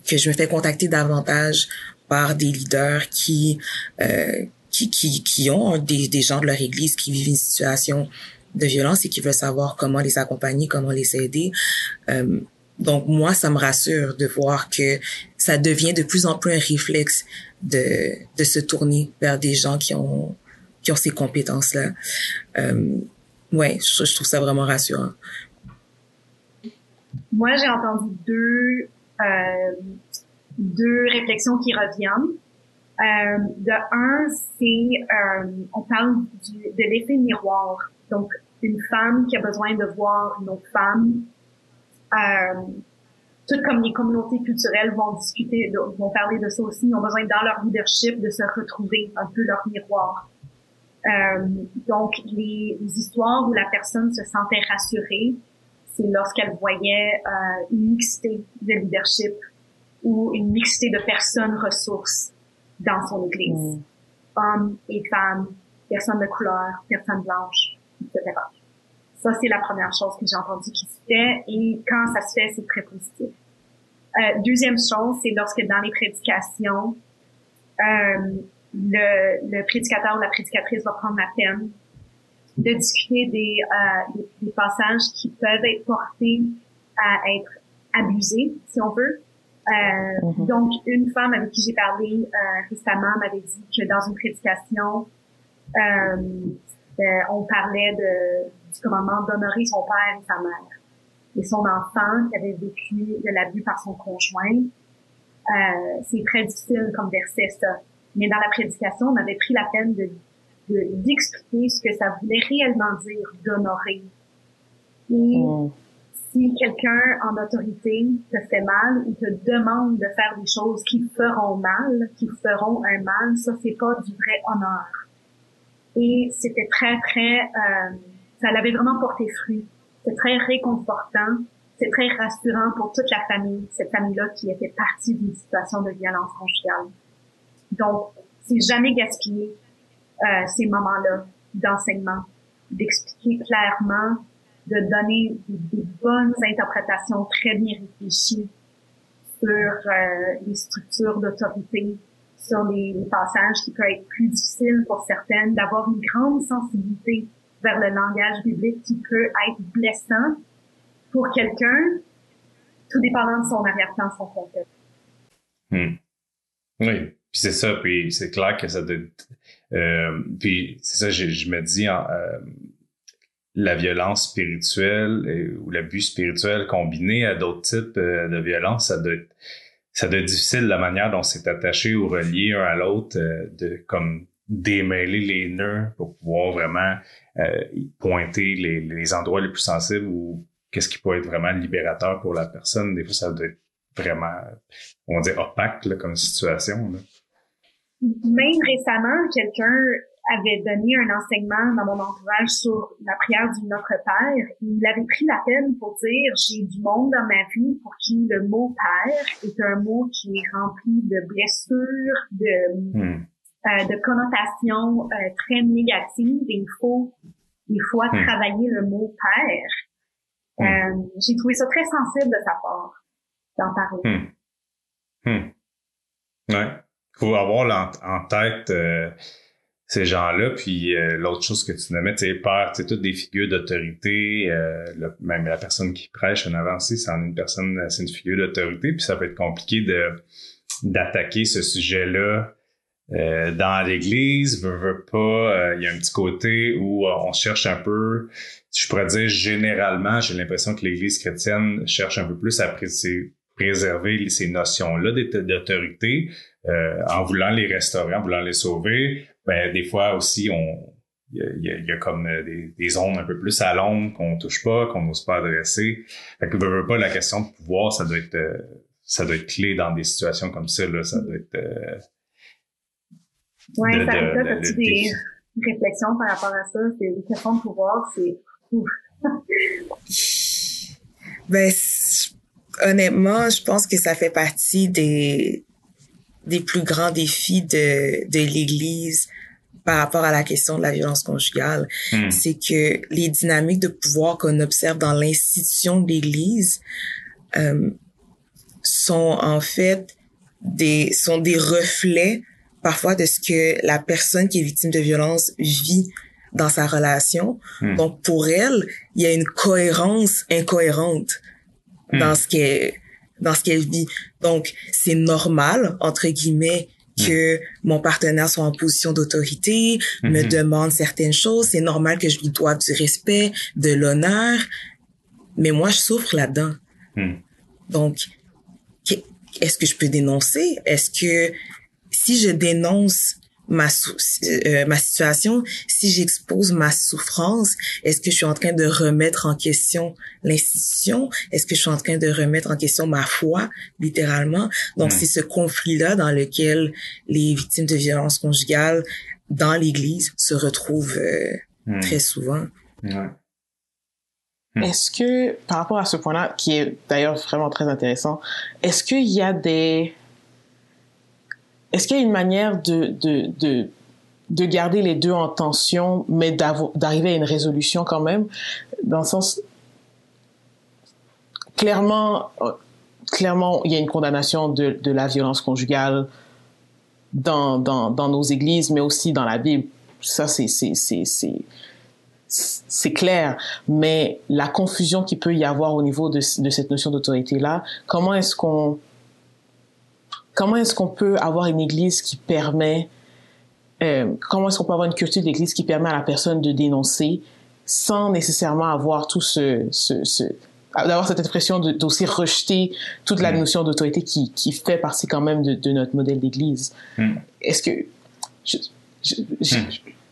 que je me fais contacter davantage par des leaders qui euh, qui, qui, qui ont des, des gens de leur église qui vivent une situation de violence et qui veulent savoir comment les accompagner, comment les aider. Euh, donc moi, ça me rassure de voir que ça devient de plus en plus un réflexe de, de se tourner vers des gens qui ont qui ont ces compétences-là. Euh, ouais, je, je, trouve ça vraiment rassurant. Moi, j'ai entendu deux euh, deux réflexions qui reviennent. Euh, de un, c'est euh, on parle du, de l'effet miroir. Donc, une femme qui a besoin de voir une autre femme. Euh, tout comme les communautés culturelles vont discuter, vont parler de ça aussi, ils ont besoin dans leur leadership de se retrouver un peu leur miroir. Euh, donc, les, histoires où la personne se sentait rassurée, c'est lorsqu'elle voyait euh, une mixité de leadership ou une mixité de personnes ressources dans son église. Mm. Hommes et femmes, personnes de couleur, personnes blanches, etc. Ça, c'est la première chose que j'ai entendu qui se fait et quand ça se fait, c'est très positif. Euh, deuxième chose, c'est lorsque dans les prédications, euh, le, le prédicateur ou la prédicatrice va prendre la peine de discuter des, euh, des, passages qui peuvent être portés à être abusés, si on veut. Mm-hmm. Donc, une femme avec qui j'ai parlé récemment m'avait dit que dans une prédication, on parlait de, du commandement d'honorer son père et sa mère. Et son enfant qui avait vécu de l'abus par son conjoint, euh, c'est très difficile comme verset ça. Mais dans la prédication, on avait pris la peine de d'expliquer ce que ça voulait réellement dire d'honorer Et mm. si quelqu'un en autorité te fait mal ou te demande de faire des choses qui feront mal, qui feront un mal, ça c'est pas du vrai honneur. Et c'était très très, euh, ça l'avait vraiment porté fruit. C'est très réconfortant, c'est très rassurant pour toute la famille, cette famille-là qui était partie d'une situation de violence conjugale. Donc, c'est jamais gaspillé euh, ces moments-là d'enseignement, d'expliquer clairement, de donner des, bonnes interprétations très bien réfléchies sur euh, les structures d'autorité, sur les, passages qui peuvent être plus difficiles pour certaines, d'avoir une grande sensibilité vers le langage biblique qui peut être blessant pour quelqu'un, tout dépendant de son arrière-plan, son contexte. Hmm. Oui, puis c'est ça, puis c'est clair que ça doit... Euh, puis c'est ça, je, me dis, euh, la violence spirituelle ou l'abus spirituel combiné à d'autres types euh, de violence, ça doit être, ça doit être difficile la manière dont c'est attaché ou relié un à l'autre, euh, de comme démêler les nœuds pour pouvoir vraiment euh, pointer les, les, endroits les plus sensibles ou qu'est-ce qui peut être vraiment libérateur pour la personne. Des fois, ça doit être vraiment, on va dire, opaque là, comme situation. Là. Même récemment, quelqu'un avait donné un enseignement dans mon entourage sur la prière du Notre Père. Il avait pris la peine pour dire j'ai du monde dans ma vie pour qui le mot Père est un mot qui est rempli de blessures, de, hmm. euh, de connotations euh, très négatives et il faut il faut hmm. travailler le mot Père. Hmm. Euh, j'ai trouvé ça très sensible de sa part d'en parler. Ouais. Faut avoir en, tête euh, ces gens-là. Puis euh, l'autre chose que tu nommais, tu sais, père, tu toutes des figures d'autorité. Euh, même la personne qui prêche en avancée, c'est une personne, c'est une figure d'autorité. Puis ça peut être compliqué de d'attaquer ce sujet-là euh, dans l'Église. Veut, veut pas. Il y a un petit côté où on cherche un peu. Je pourrais dire généralement, j'ai l'impression que l'Église chrétienne cherche un peu plus à préserver ces notions-là d'autorité. Euh, en voulant les restaurer, en voulant les sauver, ben des fois aussi on il y, a, y a, comme euh, des, des, zones un peu plus à l'ombre qu'on touche pas, qu'on n'ose pas adresser. Fait que veut, pas la question de pouvoir, ça doit être euh, ça doit être clé dans des situations comme ça là, ça doit être euh, Ouais, ça de, de, des réflexions par rapport à ça, c'est une question de pouvoir, c'est ben honnêtement, je pense que ça fait partie des des plus grands défis de, de l'Église par rapport à la question de la violence conjugale, hmm. c'est que les dynamiques de pouvoir qu'on observe dans l'institution de l'Église euh, sont en fait des sont des reflets parfois de ce que la personne qui est victime de violence vit dans sa relation. Hmm. Donc pour elle, il y a une cohérence incohérente hmm. dans ce qu'elle dans ce qu'elle vit. Donc, c'est normal, entre guillemets, que mon partenaire soit en position d'autorité, me mm-hmm. demande certaines choses. C'est normal que je lui doive du respect, de l'honneur. Mais moi, je souffre là-dedans. Mm. Donc, est-ce que je peux dénoncer? Est-ce que si je dénonce ma euh, ma situation, si j'expose ma souffrance, est-ce que je suis en train de remettre en question l'institution? Est-ce que je suis en train de remettre en question ma foi, littéralement? Donc c'est ce conflit-là dans lequel les victimes de violences conjugales dans l'Église se retrouvent euh, très souvent. Est-ce que, par rapport à ce point-là, qui est d'ailleurs vraiment très intéressant, est-ce qu'il y a des est-ce qu'il y a une manière de, de, de, de garder les deux en tension, mais d'arriver à une résolution quand même, dans le sens clairement, clairement, il y a une condamnation de, la violence conjugale dans, dans, nos églises, mais aussi dans la Bible. Ça, c'est c'est clair, mais la confusion qu'il peut y avoir au niveau de, cette notion d'autorité là, comment est-ce qu'on comment est-ce qu'on peut avoir une église qui permet, euh, comment est-ce qu'on peut avoir une culture d'église qui permet à la personne de dénoncer sans nécessairement avoir tout ce, ce, ce d'avoir cette impression d'aussi rejeter toute la mm. notion d'autorité qui, qui fait partie quand même de, de notre modèle d'église? Mm. Est-ce que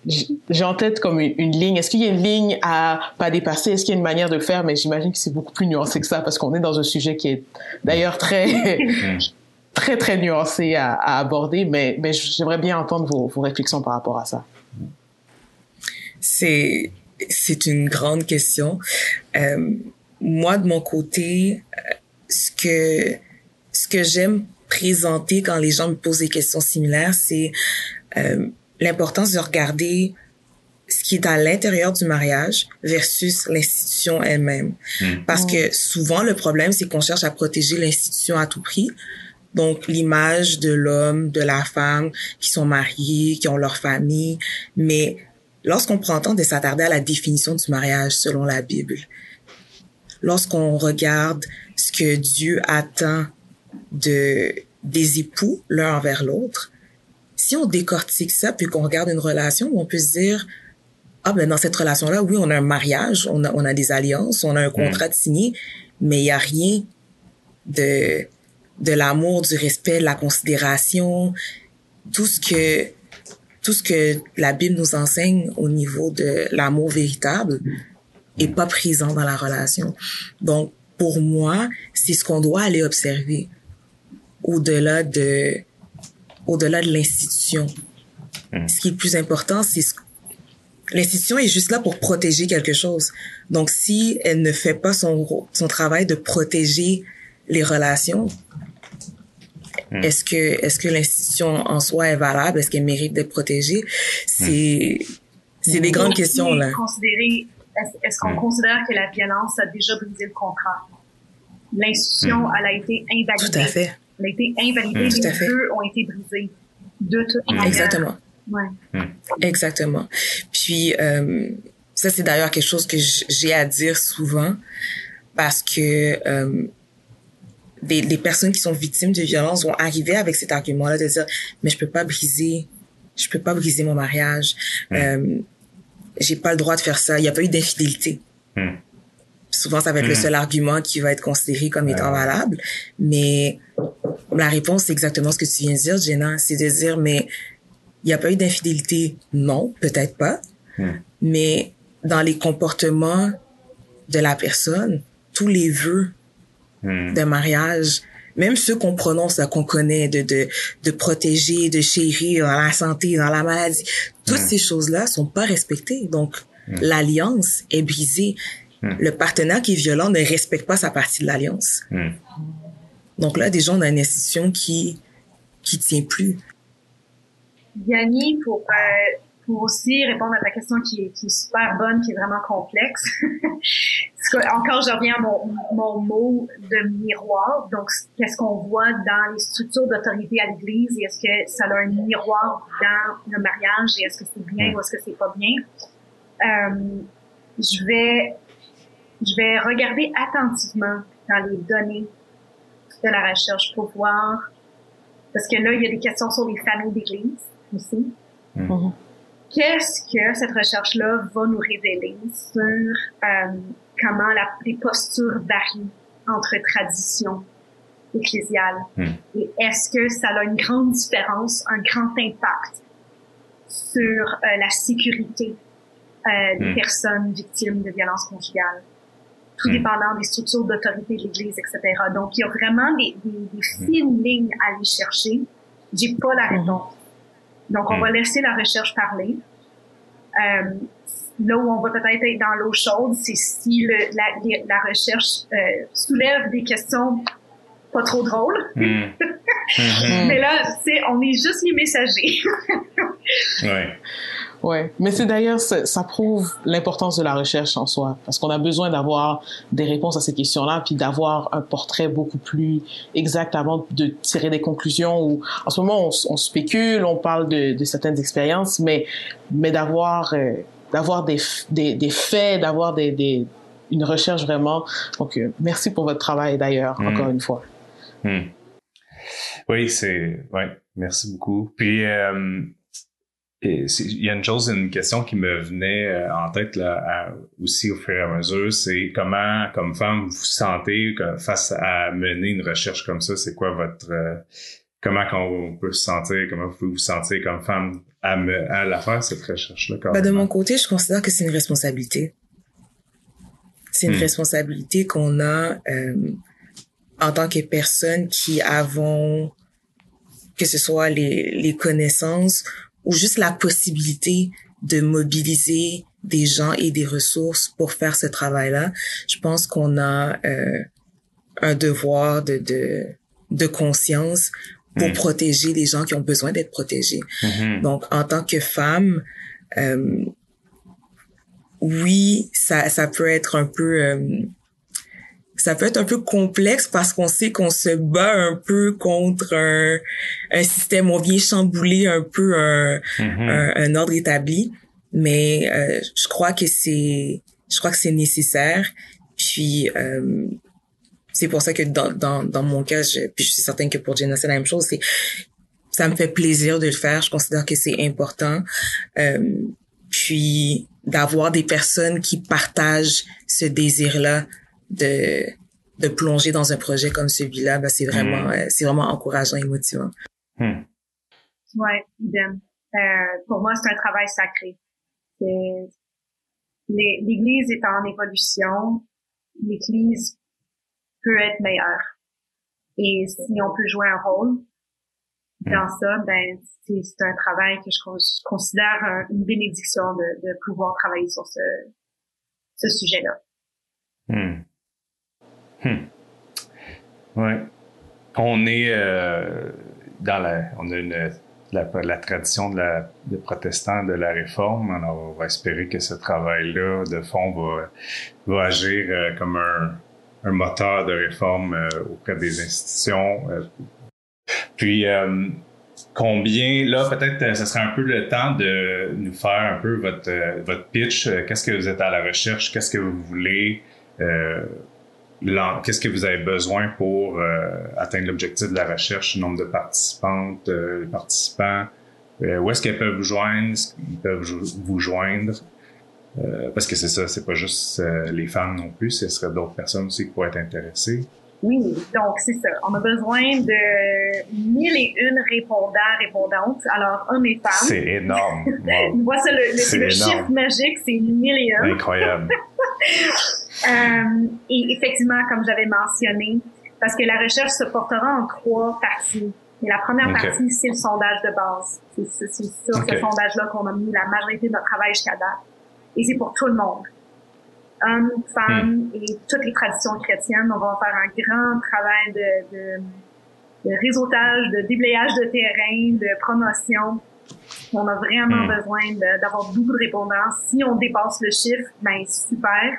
mm. j'ai en tête comme une, ligne. Est-ce qu'il y a une ligne à pas dépasser? Est-ce qu'il y a une manière de le faire? Mais j'imagine que c'est beaucoup plus nuancé que ça parce qu'on est dans un sujet qui est d'ailleurs très, très, très nuancé à, à aborder. Mais, mais j'aimerais bien entendre vos, vos réflexions par rapport à ça. C'est, c'est une grande question. Euh, moi, de mon côté, euh, ce que, ce que j'aime présenter quand les gens me posent des questions similaires, c'est euh, l'importance de regarder ce qui est à l'intérieur du mariage versus l'institution elle-même. Hmm. Parce que souvent, le problème, c'est qu'on cherche à protéger l'institution à tout prix. Donc, l'image de l'homme, de la femme qui sont mariés, qui ont leur famille. Mais lorsqu'on prend le temps de s'attarder à la définition du mariage selon la Bible, lorsqu'on regarde ce que Dieu attend de des époux l'un envers l'autre, si on décortique ça puis qu'on regarde une relation, on peut se dire ah ben dans cette relation là, oui, on a un mariage, on a on a des alliances, on a un contrat de signé, mais il y a rien de de l'amour, du respect, de la considération, tout ce que tout ce que la Bible nous enseigne au niveau de l'amour véritable est pas présent dans la relation. Donc pour moi, c'est ce qu'on doit aller observer au-delà de au-delà de l'institution. Hmm. Ce qui est le plus important, c'est ce l'institution est juste là pour protéger quelque chose. Donc si elle ne fait pas son son travail de protéger les relations, hmm. est-ce que est-ce que l'institution en soi est valable? Est-ce qu'elle mérite d'être protégée? C'est c'est des grandes questions là. Est-ce qu'on considère que la violence a déjà brisé le contrat? L'institution, elle a été invalidée. Tout à fait a été invalidé, les deux ont été brisés de toute manière. Exactement. Ouais. Exactement. Puis euh, ça c'est d'ailleurs quelque chose que j'ai à dire souvent parce que euh, des, des, personnes qui sont victimes de violence vont arriver avec cet argument-là de dire mais je peux pas briser, je peux pas briser mon mariage, hmm. euh, j'ai pas le droit de faire ça, il y a pas eu d'infidélité. Hmm. Souvent ça va être le seul argument qui va être considéré comme étant valable, mais la réponse, c'est exactement ce que tu viens de dire, Jenna. C'est de dire, mais il n'y a pas eu d'infidélité. Non, peut-être pas. Hmm. Mais dans les comportements de la personne, tous les vœux hmm. de mariage, même ceux qu'on prononce, qu'on connaît, de, de, de protéger, de chérir dans la santé, dans la maladie, toutes hmm. ces choses-là sont pas respectées. Donc, l'alliance est brisée. Le partenaire qui est violent ne respecte pas sa partie de l'alliance. Donc là, déjà, on a une institution qui qui tient plus. Yanni, pour euh, pour aussi répondre à ta question qui est, qui est super bonne, qui est vraiment complexe. encore, je reviens à mon, mon mot de miroir. Donc, qu'est-ce qu'on voit dans les structures d'autorité à l'Église? Et est-ce que ça a un miroir dans le mariage? Et est-ce que c'est bien ou est-ce que c'est pas bien? Euh, je vais je vais regarder attentivement dans les données de la recherche pour voir, parce que là, il y a des questions sur les familles d'église aussi. Hmm. Qu'est-ce que cette recherche-là va nous révéler sur euh, comment la, les postures varient entre traditions ecclésiales? Hmm. Et est-ce que ça a une grande différence, un grand impact sur euh, la sécurité euh, des hmm. personnes victimes de violences conjugales? tout hmm. dépendant des structures d'autorité de l'Église, etc. Donc, il y a vraiment des, des, des fines lignes à aller chercher. J'ai pas la réponse. Donc, on va hmm. laisser la recherche parler. Euh, là où on va peut-être être dans l'eau chaude, c'est si le, la, la, recherche euh, soulève des questions pas trop drôles. Mais là, c'est on est juste les messagers. ouais. Ouais, mais c'est d'ailleurs ça, prouve l'importance de la recherche en soi, parce qu'on a besoin d'avoir des réponses à ces questions-là, puis d'avoir un portrait beaucoup plus exact avant de tirer des conclusions. Ou en ce moment, on, spécule, on parle de, de, certaines expériences, mais mais d'avoir euh, d'avoir des, des, des faits, d'avoir des, des une recherche vraiment. Donc euh, merci pour votre travail d'ailleurs, mm. encore une fois. Mm. Oui, c'est ouais, merci beaucoup. Puis euh, il y a une chose, une question qui me venait euh, en tête là, aussi au fur et à mesure, c'est comment, comme femme, vous vous sentez face à mener une recherche comme ça, c'est quoi votre euh, comment qu'on peut se sentir, comment vous pouvez vous sentir comme femme à, à la faire, cette recherche-là? Ben, de mon côté, je considère que c'est une responsabilité. C'est une hmm. responsabilité qu'on a euh, en tant que personne qui avons, que ce soit les, les connaissances ou juste la possibilité de mobiliser des gens et des ressources pour faire ce travail-là. Je pense qu'on a euh, un devoir de, de, de conscience pour hmm. protéger les gens qui ont besoin d'être protégés. Mm-hmm. Donc, en tant que femme, euh, oui, ça, ça peut être un peu... Euh, ça peut être un peu complexe parce qu'on sait qu'on se bat un peu contre un, un système, on vient chambouler un peu un, mm-hmm. un, ordre établi, mais euh, je crois que c'est, je crois que c'est nécessaire. Puis euh, c'est pour ça que dans, dans, dans mon cas, je, puis je suis certaine que pour Jenna c'est la même chose. C'est ça me fait plaisir de le faire. Je considère que c'est important. Euh, puis d'avoir des personnes qui partagent ce désir-là de de plonger dans un projet comme celui-là, ben c'est vraiment mm. euh, c'est vraiment encourageant et motivant. Hmm. Ouais, idem. Euh, pour moi, c'est un travail sacré. L'Église est en évolution. L'Église peut être meilleure. Et si on peut jouer un rôle dans hmm. ça, ben c'est un travail que je, considère une bénédiction de, de, pouvoir travailler sur ce, ce sujet-là. Hmm. Ouais. On est euh, dans la, on a la, tradition de la, des protestants de la réforme. On va espérer que ce travail-là, de fond, va, va agir euh, comme un, un, moteur de réforme euh, auprès des institutions. Euh. Puis, combien, là, peut-être, ce serait un peu le temps de nous faire un peu votre, votre pitch. Qu'est-ce que vous êtes à la recherche? Qu'est-ce que vous voulez? Qu'est-ce que vous avez besoin pour euh, atteindre l'objectif de la recherche, nombre de participantes, euh, participants, euh, où est-ce qu'ils peuvent vous joindre, ils peuvent vous joindre, parce que c'est ça, c'est pas juste les femmes non plus, ce serait d'autres personnes aussi qui pourraient être intéressées. Oui, donc c'est ça. On a besoin de mille et une répondants, répondantes. Alors, hommes et femmes. C'est énorme. Wow. Ça, le, le chiffre magique, c'est mille et un. Incroyable. Euh, et effectivement, comme j'avais mentionné, parce que la recherche se portera en trois parties. Et la première partie, c'est le sondage de base. C'est sur ce sondage-là qu'on a mis la majorité de notre travail jusqu'à date. Et c'est pour tout le monde. Hommes, femmes hmm. et toutes les traditions chrétiennes. On va faire un grand travail de, de, de réseautage, de déblayage de terrain, de promotion. On a vraiment hmm. besoin d'avoir beaucoup de répondants. Si on dépasse le chiffre, ben super.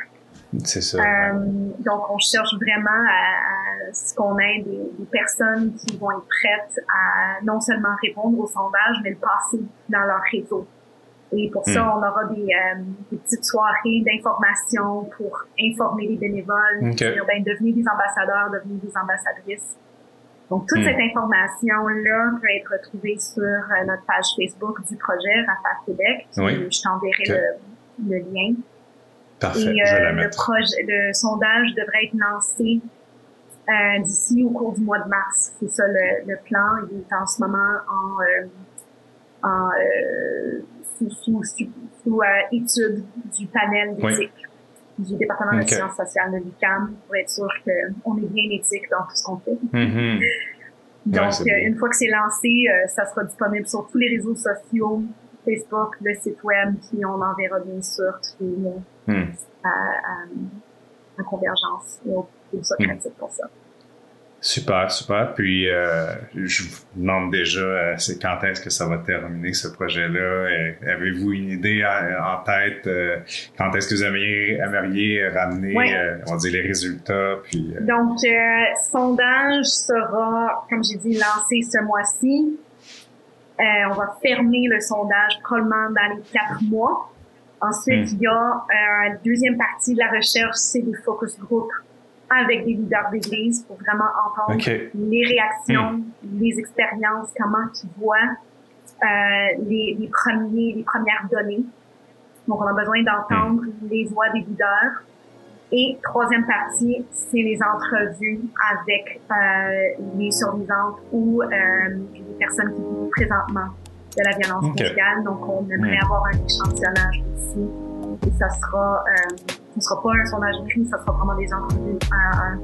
C'est ça. Euh, donc, on cherche vraiment à, ce qu'on ait des, des, personnes qui vont être prêtes à non seulement répondre au sondage, mais le passer dans leur réseau. Et pour ça, hmm. on aura des, euh, des petites soirées d'information pour informer les bénévoles, dire, ben, devenez des ambassadeurs, devenez des ambassadrices. Donc, toute hmm. cette information-là peut être retrouvée sur euh, notre page Facebook du projet Rafale Québec. Oui. Je t'enverrai le, le lien. Et euh, le projet, le sondage devrait être lancé euh, d'ici au cours du mois de mars. C'est ça le, le, plan. Il est en ce moment en, euh, en euh, sous, sous, sous, euh, étude du panel d'éthique du département de sciences sociales de l'UQAM pour être sûr qu'on est bien éthique dans tout ce qu'on fait. Mm-hmm. Donc, une fois que c'est lancé, ça sera disponible sur tous les réseaux sociaux, Facebook, le site web, puis on enverra bien sûr tous les liens hmm. à, à, à, Convergence et au hmm. pour ça. Super, super. Puis, euh, je vous demande déjà, euh, c'est quand est-ce que ça va terminer ce projet-là? Avez-vous une idée en, tête? Euh, quand est-ce que vous aimeriez, aimeriez ramener, euh, on dire, les résultats? Puis, Donc, sondage sera, comme j'ai dit, lancé ce mois-ci. Euh, on va fermer le sondage probablement dans les quatre mois. Ensuite, hmm. il y a euh, deuxième partie de la recherche, c'est des focus group avec des leaders d'église pour vraiment entendre les réactions, hmm. les expériences, comment ils voient euh, les, les, premiers, les premières données. Donc, on a besoin d'entendre hmm. les voix des leaders Et troisième partie, c'est les entrevues avec euh, les survivantes ou euh, les personnes qui vivent présentement de la violence conjugale. Donc, on aimerait hmm. avoir un échantillonnage ici. Et ça sera, euh, ce sera pas un sondage écrit, ça sera vraiment des entrevues un à un.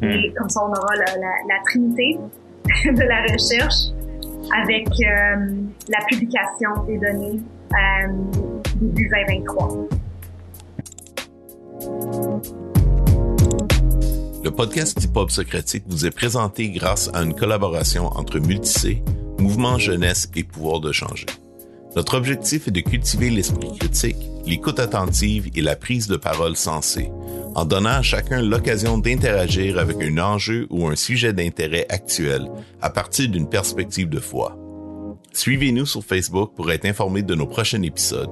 Hmm. Et comme ça, on aura la, la, la trinité de la recherche avec euh, la publication des données euh, début 2023. Le podcast Hip-Hop Socratique vous est présenté grâce à une collaboration entre Multicé, Mouvement Jeunesse et Pouvoir de changer. Notre objectif est de cultiver l'esprit critique, l'écoute attentive et la prise de parole sensée, en donnant à chacun l'occasion d'interagir avec un enjeu ou un sujet d'intérêt actuel à partir d'une perspective de foi. Suivez-nous sur Facebook pour être informé de nos prochains épisodes